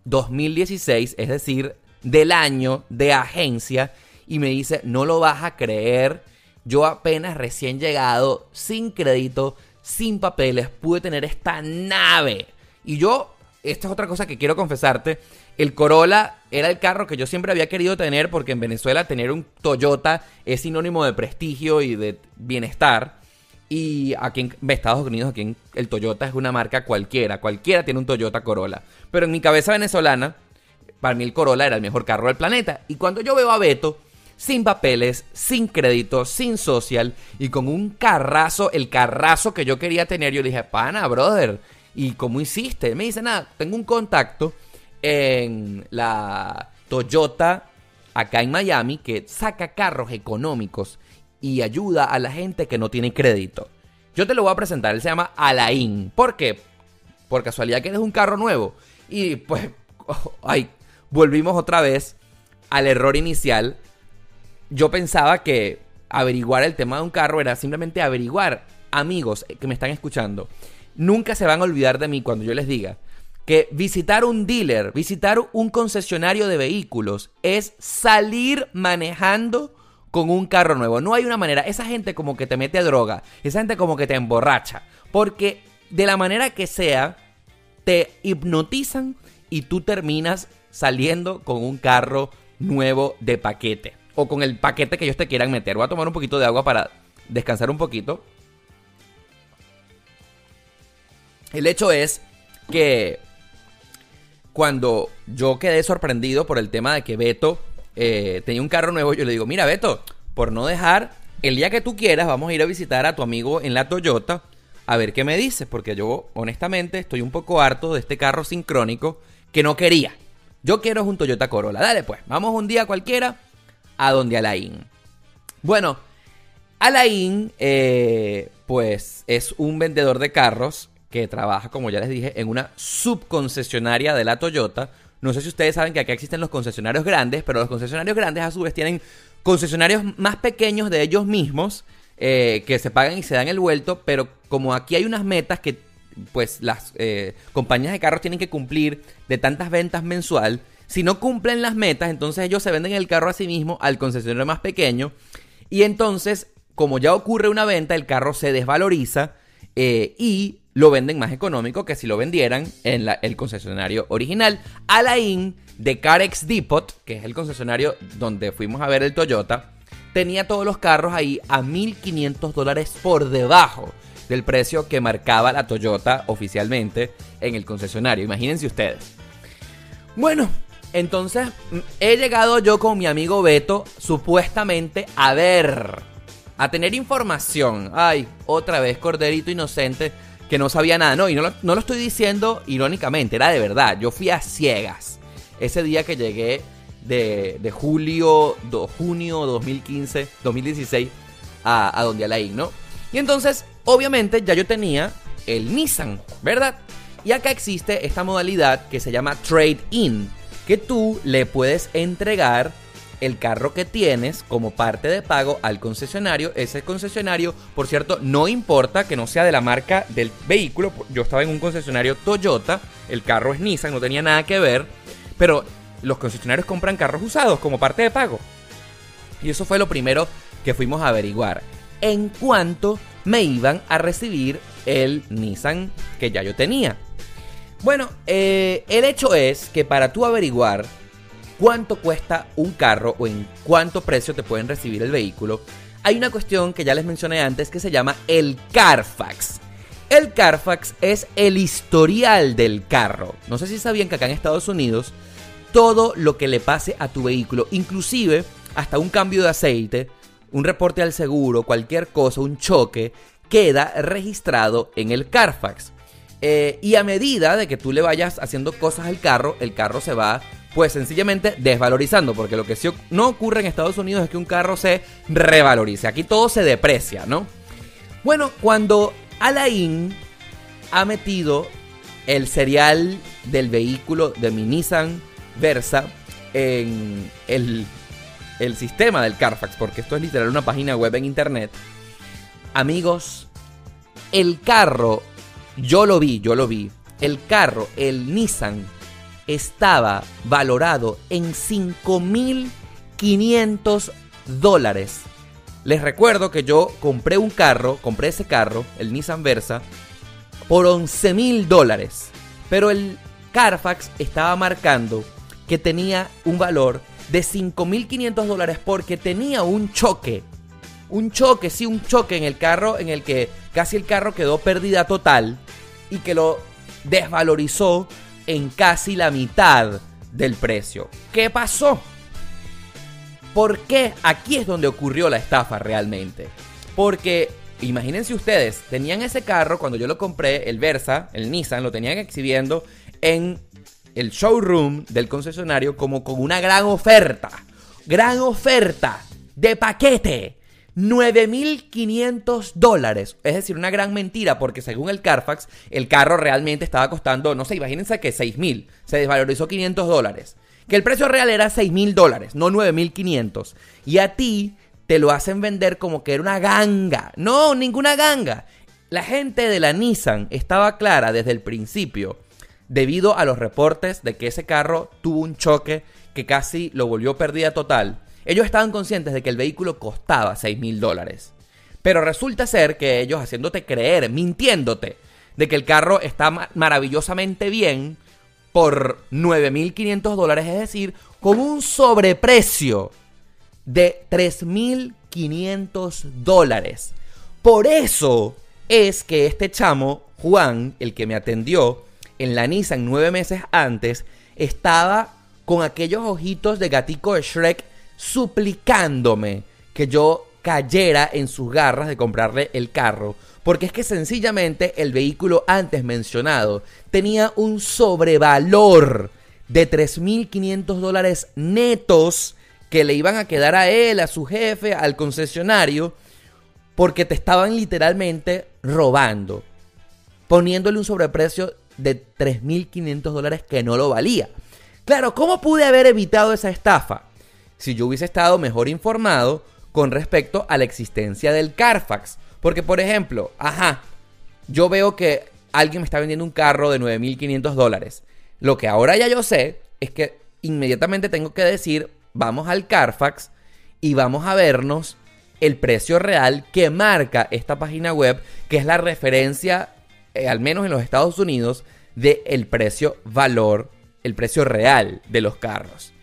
2016, es decir, del año de agencia. Y me dice, no lo vas a creer. Yo apenas recién llegado, sin crédito, sin papeles, pude tener esta nave. Y yo, esta es otra cosa que quiero confesarte. El Corolla era el carro que yo siempre había querido tener porque en Venezuela tener un Toyota es sinónimo de prestigio y de bienestar. Y aquí en Estados Unidos, aquí en el Toyota es una marca cualquiera. Cualquiera tiene un Toyota Corolla. Pero en mi cabeza venezolana, para mí el Corolla era el mejor carro del planeta. Y cuando yo veo a Beto, sin papeles, sin crédito, sin social, y con un carrazo, el carrazo que yo quería tener, yo dije, pana, brother. ¿Y cómo hiciste? Me dice, nada, tengo un contacto en la Toyota acá en Miami que saca carros económicos y ayuda a la gente que no tiene crédito. Yo te lo voy a presentar, él se llama Alain. ¿Por qué? Por casualidad que eres un carro nuevo. Y pues, (laughs) ay, volvimos otra vez al error inicial. Yo pensaba que averiguar el tema de un carro era simplemente averiguar. Amigos que me están escuchando, nunca se van a olvidar de mí cuando yo les diga que visitar un dealer, visitar un concesionario de vehículos es salir manejando con un carro nuevo. No hay una manera. Esa gente como que te mete droga. Esa gente como que te emborracha. Porque de la manera que sea, te hipnotizan y tú terminas saliendo con un carro nuevo de paquete. O con el paquete que ellos te quieran meter. Voy a tomar un poquito de agua para descansar un poquito. El hecho es que cuando yo quedé sorprendido por el tema de que Beto eh, tenía un carro nuevo, yo le digo, mira Beto, por no dejar, el día que tú quieras vamos a ir a visitar a tu amigo en la Toyota a ver qué me dice, porque yo honestamente estoy un poco harto de este carro sincrónico que no quería. Yo quiero un Toyota Corolla. Dale pues, vamos un día cualquiera a donde Alain. Bueno, Alain eh, pues es un vendedor de carros que trabaja, como ya les dije, en una subconcesionaria de la Toyota no sé si ustedes saben que acá existen los concesionarios grandes, pero los concesionarios grandes a su vez tienen concesionarios más pequeños de ellos mismos eh, que se pagan y se dan el vuelto, pero como aquí hay unas metas que pues las eh, compañías de carros tienen que cumplir de tantas ventas mensual, si no cumplen las metas, entonces ellos se venden el carro a sí mismo al concesionario más pequeño y entonces como ya ocurre una venta, el carro se desvaloriza eh, y lo venden más económico que si lo vendieran en el concesionario original. Alain de CarEx Depot, que es el concesionario donde fuimos a ver el Toyota, tenía todos los carros ahí a 1.500 dólares por debajo del precio que marcaba la Toyota oficialmente en el concesionario. Imagínense ustedes. Bueno, entonces mm, he llegado yo con mi amigo Beto supuestamente a ver, a tener información. Ay, otra vez Corderito Inocente que no sabía nada. No, y no lo, no lo estoy diciendo irónicamente, era de verdad. Yo fui a ciegas. Ese día que llegué de, de julio, do, junio 2015, 2016 a, a donde Alain, ¿no? Y entonces, obviamente, ya yo tenía el Nissan, ¿verdad? Y acá existe esta modalidad que se llama Trade In, que tú le puedes entregar el carro que tienes como parte de pago al concesionario. Ese concesionario, por cierto, no importa que no sea de la marca del vehículo. Yo estaba en un concesionario Toyota, el carro es Nissan, no tenía nada que ver, pero los concesionarios compran carros usados como parte de pago. Y eso fue lo primero que fuimos a averiguar. En cuanto me iban a recibir el Nissan que ya yo tenía. Bueno, eh, el hecho es que para tú averiguar cuánto cuesta un carro o en cuánto precio te pueden recibir el vehículo, hay una cuestión que ya les mencioné antes que se llama el Carfax. El Carfax es el historial del carro. No sé si sabían que acá en Estados Unidos todo lo que le pase a tu vehículo, inclusive hasta un cambio de aceite, un reporte al seguro, cualquier cosa, un choque, queda registrado en el Carfax. Eh, y a medida de que tú le vayas haciendo cosas al carro, el carro se va pues sencillamente desvalorizando, porque lo que sí no ocurre en Estados Unidos es que un carro se revalorice, aquí todo se deprecia, ¿no? Bueno, cuando Alain ha metido el serial del vehículo de mi Nissan Versa en el, el sistema del Carfax, porque esto es literal una página web en internet, amigos, el carro, yo lo vi, yo lo vi, el carro, el Nissan estaba valorado en 5.500 dólares. Les recuerdo que yo compré un carro, compré ese carro, el Nissan Versa, por 11.000 dólares. Pero el Carfax estaba marcando que tenía un valor de 5.500 dólares porque tenía un choque. Un choque, sí, un choque en el carro en el que casi el carro quedó pérdida total y que lo desvalorizó en casi la mitad del precio. ¿Qué pasó? ¿Por qué? Aquí es donde ocurrió la estafa realmente. Porque imagínense ustedes, tenían ese carro cuando yo lo compré, el Versa, el Nissan, lo tenían exhibiendo en el showroom del concesionario como con una gran oferta. Gran oferta de paquete 9.500 dólares. Es decir, una gran mentira porque según el Carfax, el carro realmente estaba costando, no sé, imagínense que 6.000. Se desvalorizó 500 dólares. Que el precio real era 6.000 dólares, no 9.500. Y a ti te lo hacen vender como que era una ganga. No, ninguna ganga. La gente de la Nissan estaba clara desde el principio, debido a los reportes de que ese carro tuvo un choque que casi lo volvió pérdida total ellos estaban conscientes de que el vehículo costaba 6 mil dólares. Pero resulta ser que ellos haciéndote creer, mintiéndote, de que el carro está maravillosamente bien por 9.500 dólares, es decir, con un sobreprecio de 3.500 dólares. Por eso es que este chamo, Juan, el que me atendió en la Nissan nueve meses antes, estaba con aquellos ojitos de gatico de Shrek suplicándome que yo cayera en sus garras de comprarle el carro, porque es que sencillamente el vehículo antes mencionado tenía un sobrevalor de 3.500 dólares netos que le iban a quedar a él, a su jefe, al concesionario, porque te estaban literalmente robando, poniéndole un sobreprecio de 3.500 dólares que no lo valía. Claro, ¿cómo pude haber evitado esa estafa? Si yo hubiese estado mejor informado con respecto a la existencia del Carfax. Porque, por ejemplo, ajá, yo veo que alguien me está vendiendo un carro de 9.500 dólares. Lo que ahora ya yo sé es que inmediatamente tengo que decir, vamos al Carfax y vamos a vernos el precio real que marca esta página web, que es la referencia, eh, al menos en los Estados Unidos, del el precio valor, el precio real de los carros.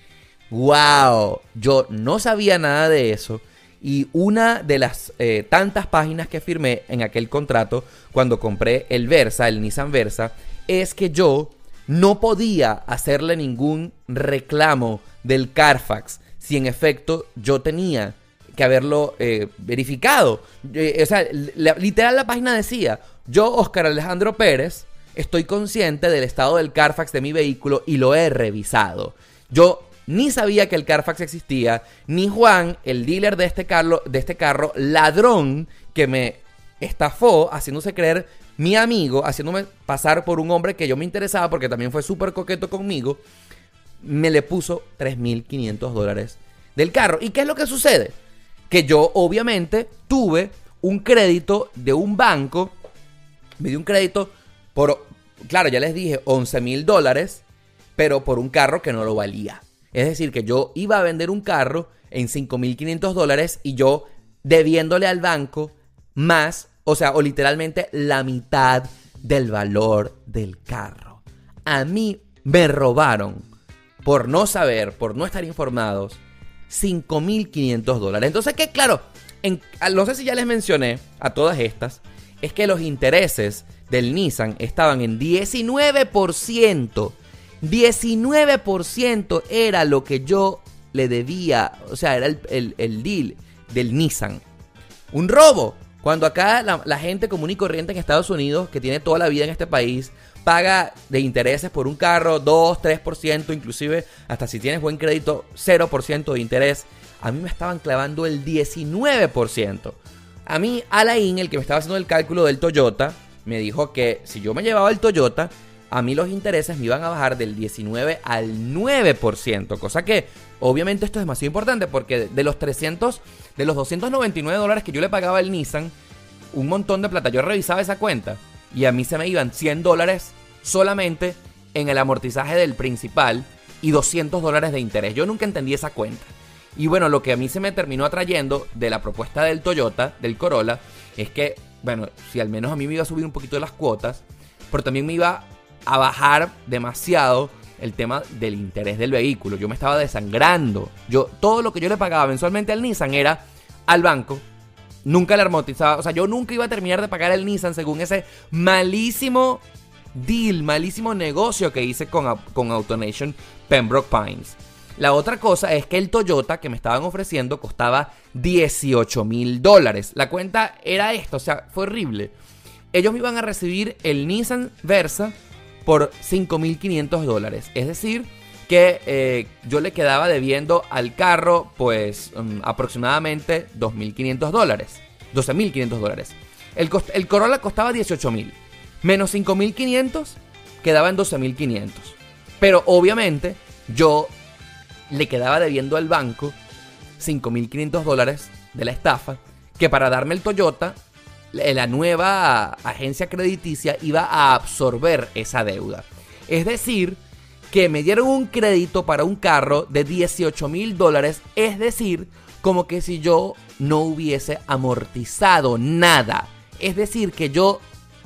¡Wow! Yo no sabía nada de eso. Y una de las eh, tantas páginas que firmé en aquel contrato cuando compré el Versa, el Nissan Versa, es que yo no podía hacerle ningún reclamo del Carfax si en efecto yo tenía que haberlo eh, verificado. Eh, o sea, literal la página decía, yo, Oscar Alejandro Pérez, estoy consciente del estado del Carfax de mi vehículo y lo he revisado. Yo ni sabía que el Carfax existía, ni Juan, el dealer de este, carro, de este carro, ladrón que me estafó haciéndose creer mi amigo, haciéndome pasar por un hombre que yo me interesaba porque también fue súper coqueto conmigo, me le puso 3.500 dólares del carro. ¿Y qué es lo que sucede? Que yo obviamente tuve un crédito de un banco, me dio un crédito por, claro, ya les dije, 11 mil dólares, pero por un carro que no lo valía. Es decir, que yo iba a vender un carro en 5.500 dólares y yo debiéndole al banco más, o sea, o literalmente la mitad del valor del carro. A mí me robaron por no saber, por no estar informados, 5.500 dólares. Entonces, que claro, en, no sé si ya les mencioné a todas estas, es que los intereses del Nissan estaban en 19%. 19% era lo que yo le debía, o sea, era el, deal del Nissan. Un robo. Cuando acá la, la, gente común y corriente en Estados Unidos, que tiene toda la vida en este país, paga de intereses por un carro 2, 3%, inclusive hasta si tienes buen crédito 0% de interés, a mí me estaban clavando el 19%. A mí, Alain, el que me estaba haciendo el cálculo del Toyota, me dijo que si yo me llevaba el Toyota, a mí los intereses me iban a bajar del 19 al 9%, cosa que obviamente esto es demasiado importante porque de los 300, de los 299 dólares que yo le pagaba al Nissan, un montón de plata, yo revisaba esa cuenta y a mí se me iban 100 dólares solamente en el amortizaje del principal y 200 dólares de interés. Yo nunca entendí esa cuenta. Y bueno, lo que a mí se me terminó atrayendo de la propuesta del Toyota, del Corolla, es que, bueno, si al menos a mí me iba a subir un poquito las cuotas, pero también me iba a bajar demasiado el tema del interés del vehículo. Yo me estaba desangrando. Yo, todo lo que yo le pagaba mensualmente al Nissan era al banco. Nunca le amortizaba. O sea, yo nunca iba a terminar de pagar el Nissan según ese malísimo deal, malísimo negocio que hice con, con Autonation Pembroke Pines. La otra cosa es que el Toyota que me estaban ofreciendo costaba 18 mil dólares. La cuenta era esto, o sea, fue horrible. Ellos me iban a recibir el Nissan Versa por 5.500 dólares. Es decir, que eh, yo le quedaba debiendo al carro pues um, aproximadamente 2.500 dólares. 12.500 dólares. El, Corolla costaba 18.000. Menos 5.500 quedaba en 12.500. Pero obviamente yo le quedaba debiendo al banco 5.500 dólares de la estafa, que para darme el Toyota, la nueva agencia crediticia iba a absorber esa deuda. Es decir, que me dieron un crédito para un carro de 18 mil dólares, es decir, como que si yo no hubiese amortizado nada. Es decir, que yo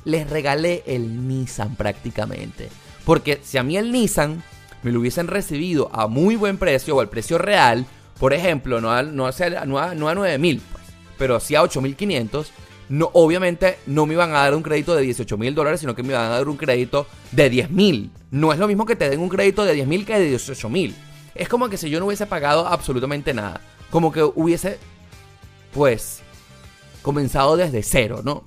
les regalé el Nissan prácticamente. Porque si a mí el Nissan me lo hubiesen recibido a muy buen precio o al precio real, por ejemplo, no a, no a, no a, 9 mil, pues, pero sí a 8.500, no, obviamente no me iban a dar un crédito de 18 mil dólares, sino que me iban a dar un crédito de 10 mil. No es lo mismo que te den un crédito de 10 mil que de 18 mil. Es como que si yo no hubiese pagado absolutamente nada. Como que hubiese, pues, comenzado desde cero, ¿no?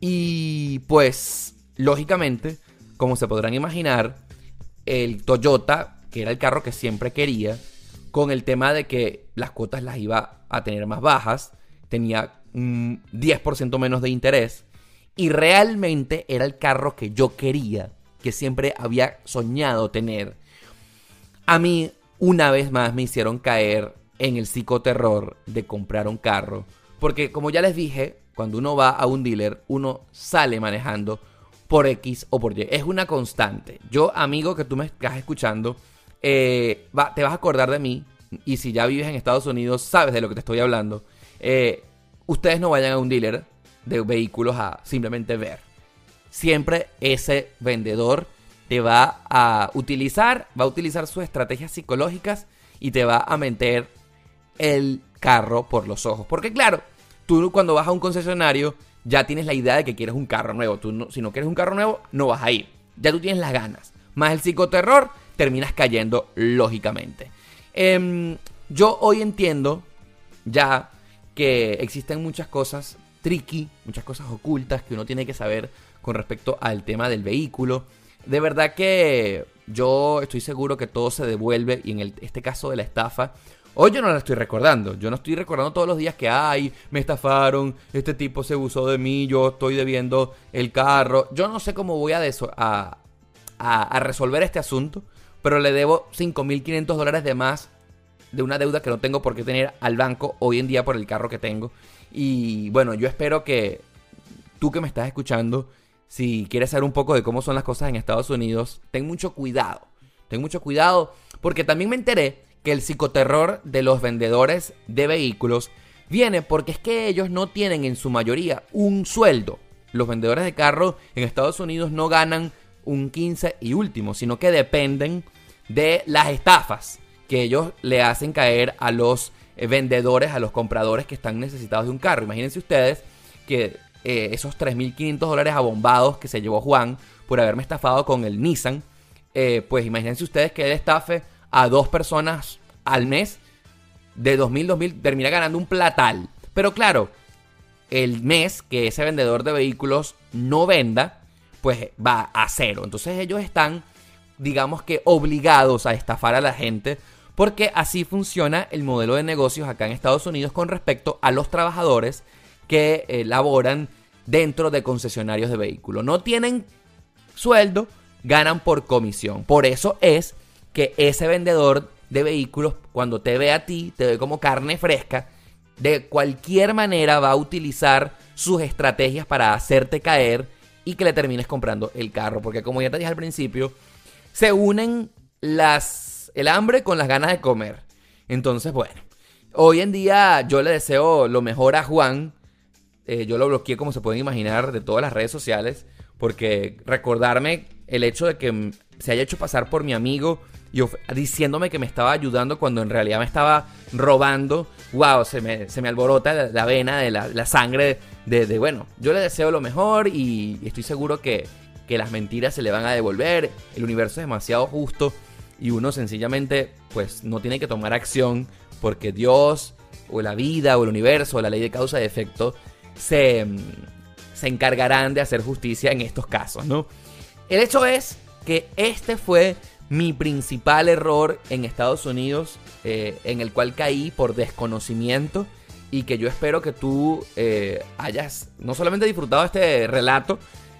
Y pues, lógicamente, como se podrán imaginar, el Toyota, que era el carro que siempre quería, con el tema de que las cuotas las iba a tener más bajas, tenía un 10% menos de interés, y realmente era el carro que yo quería, que siempre había soñado tener. A mí, una vez más, me hicieron caer en el psicoterror de comprar un carro, porque como ya les dije, cuando uno va a un dealer, uno sale manejando por X o por Y. Es una constante. Yo, amigo que tú me estás escuchando, eh, te vas a acordar de mí. Y si ya vives en Estados Unidos, sabes de lo que te estoy hablando. Eh, ustedes no vayan a un dealer de vehículos a simplemente ver. Siempre ese vendedor te va a utilizar, va a utilizar sus estrategias psicológicas y te va a meter el carro por los ojos. Porque claro, tú cuando vas a un concesionario ya tienes la idea de que quieres un carro nuevo. Tú si no quieres un carro nuevo, no vas a ir. Ya tú tienes las ganas. Más el psicoterror, terminas cayendo lógicamente. Em, yo hoy entiendo ya que existen muchas cosas tricky, muchas cosas ocultas que uno tiene que saber con respecto al tema del vehículo. De verdad que yo estoy seguro que todo se devuelve y en este caso de la estafa, hoy yo no la estoy recordando. Yo no estoy recordando todos los días que, ay, me estafaron, este tipo se abusó de mí, yo estoy debiendo el carro. Yo no sé cómo voy a resolver este asunto, pero le debo 5.500 dólares de más de una deuda que no tengo por qué tener al banco hoy en día por el carro que tengo. Y bueno, yo espero que tú que me estás escuchando, si quieres saber un poco de cómo son las cosas en Estados Unidos, ten mucho cuidado. Ten mucho cuidado porque también me enteré que el psicoterror de los vendedores de vehículos viene porque es que ellos no tienen en su mayoría un sueldo. Los vendedores de carros en Estados Unidos no ganan un 15 y último, sino que dependen de las estafas que ellos le hacen caer a los eh, vendedores, a los compradores que están necesitados de un carro. Imagínense ustedes que eh, esos 3.500 dólares abombados que se llevó Juan por haberme estafado con el Nissan, eh, pues imagínense ustedes que él estafe a dos personas al mes de 2.000, 2.000, termina ganando un platal. Pero claro, el mes que ese vendedor de vehículos no venda, pues va a cero. Entonces ellos están, digamos que, obligados a estafar a la gente porque así funciona el modelo de negocios acá en Estados Unidos con respecto a los trabajadores que eh, laboran dentro de concesionarios de vehículos. No tienen sueldo, ganan por comisión. Por eso es que ese vendedor de vehículos, cuando te ve a ti, te ve como carne fresca, de cualquier manera va a utilizar sus estrategias para hacerte caer y que le termines comprando el carro. Porque como ya te dije al principio, se unen las el hambre con las ganas de comer. Entonces, bueno, hoy en día yo le deseo lo mejor a Juan. Eh, yo lo bloqueé, como se pueden imaginar, de todas las redes sociales. Porque recordarme el hecho de que se haya hecho pasar por mi amigo y diciéndome que me estaba ayudando cuando en realidad me estaba robando. Wow, se me, se me alborota la, vena de la, sangre de, bueno, yo le deseo lo mejor y estoy seguro que, que las mentiras se le van a devolver. El universo es demasiado justo y uno sencillamente pues no tiene que tomar acción porque Dios o la vida o el universo o la ley de causa y efecto se, se encargarán de hacer justicia en estos casos, ¿no? El hecho es que este fue mi principal error en Estados Unidos, eh, en el cual caí por desconocimiento y que yo espero que tú eh, hayas no solamente disfrutado este relato,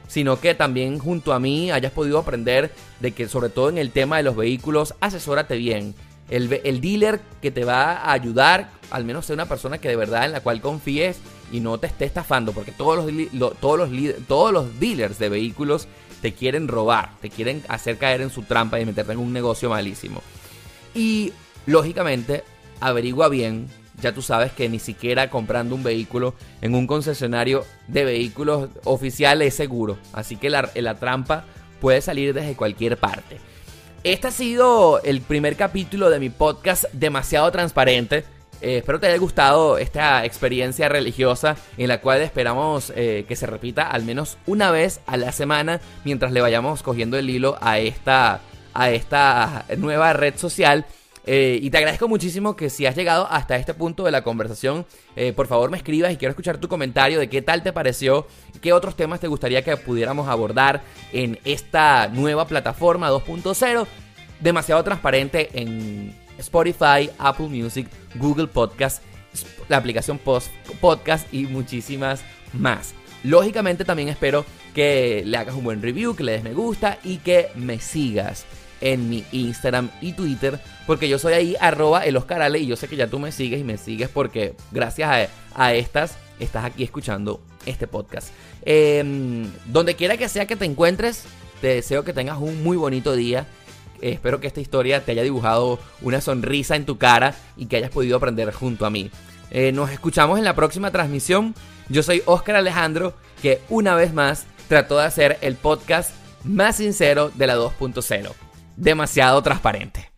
sino que también junto a mí hayas podido aprender de que sobre todo en el tema de los vehículos, asesórate bien. El, el dealer que te va a ayudar, al menos sea una persona que de verdad en la cual confíes y no te esté estafando, porque todos los, todos los, todos los dealers de vehículos te quieren robar, te quieren hacer caer en su trampa y meterte en un negocio malísimo. Y lógicamente, averigua bien ya tú sabes que ni siquiera comprando un vehículo en un concesionario de vehículos oficial es seguro. Así que la, trampa puede salir desde cualquier parte. Este ha sido el primer capítulo de mi podcast demasiado transparente. Eh, espero te haya gustado esta experiencia religiosa en la cual esperamos eh, que se repita al menos una vez a la semana mientras le vayamos cogiendo el hilo a esta, a esta nueva red social eh, y te agradezco muchísimo que si has llegado hasta este punto de la conversación, eh, por favor me escribas y quiero escuchar tu comentario de qué tal te pareció, qué otros temas te gustaría que pudiéramos abordar en esta nueva plataforma 2.0, demasiado transparente en Spotify, Apple Music, Google Podcast, la aplicación Post Podcast y muchísimas más. Lógicamente también espero que le hagas un buen review, que le des me gusta y que me sigas en mi Instagram y Twitter, porque yo soy ahí arroba el y yo sé que ya tú me sigues y me sigues porque gracias a, estas estás aquí escuchando este podcast. Em, donde quiera que sea que te encuentres, te deseo que tengas un muy bonito día. espero que esta historia te haya dibujado una sonrisa en tu cara y que hayas podido aprender junto a mí. Eh, nos escuchamos en la próxima transmisión. Yo soy Oscar Alejandro, que una vez más trató de hacer el podcast más sincero de la 2.0 demasiado transparente.